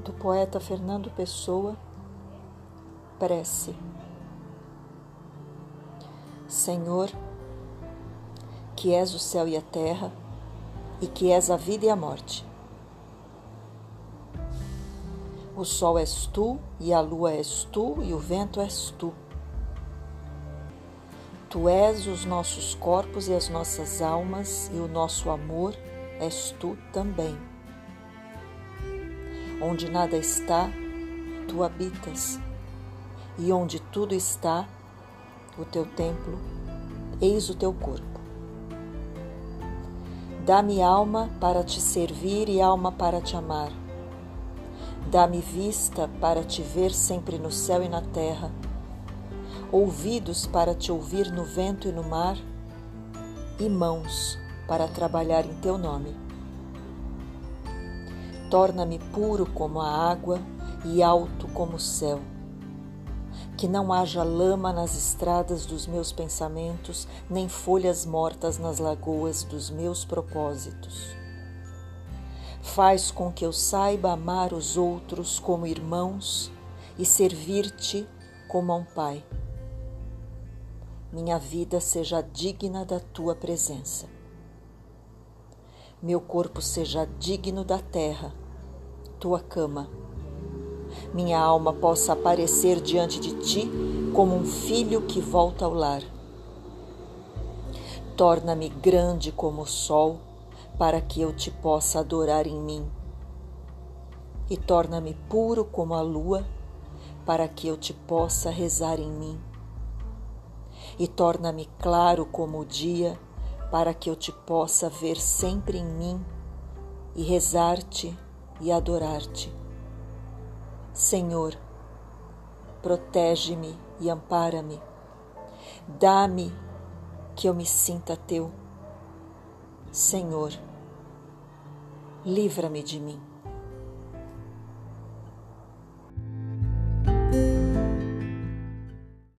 do poeta Fernando Pessoa, prece. Senhor, que és o céu e a terra, e que és a vida e a morte. O sol és tu, e a lua és tu, e o vento és tu. Tu és os nossos corpos e as nossas almas, e o nosso amor és tu também. Onde nada está, tu habitas, e onde tudo está, o teu templo, eis o teu corpo. Dá-me alma para te servir e alma para te amar. Dá-me vista para te ver sempre no céu e na terra ouvidos para te ouvir no vento e no mar, e mãos para trabalhar em teu nome. Torna-me puro como a água e alto como o céu. Que não haja lama nas estradas dos meus pensamentos, nem folhas mortas nas lagoas dos meus propósitos. Faz com que eu saiba amar os outros como irmãos e servir-te como a um pai minha vida seja digna da tua presença. Meu corpo seja digno da terra, tua cama. Minha alma possa aparecer diante de ti como um filho que volta ao lar. Torna-me grande como o sol, para que eu te possa adorar em mim. E torna-me puro como a lua, para que eu te possa rezar em mim e torna-me claro como o dia, para que eu te possa ver sempre em mim e rezar-te e adorar-te. Senhor, protege-me e ampara-me. Dá-me que eu me sinta teu. Senhor, livra-me de mim.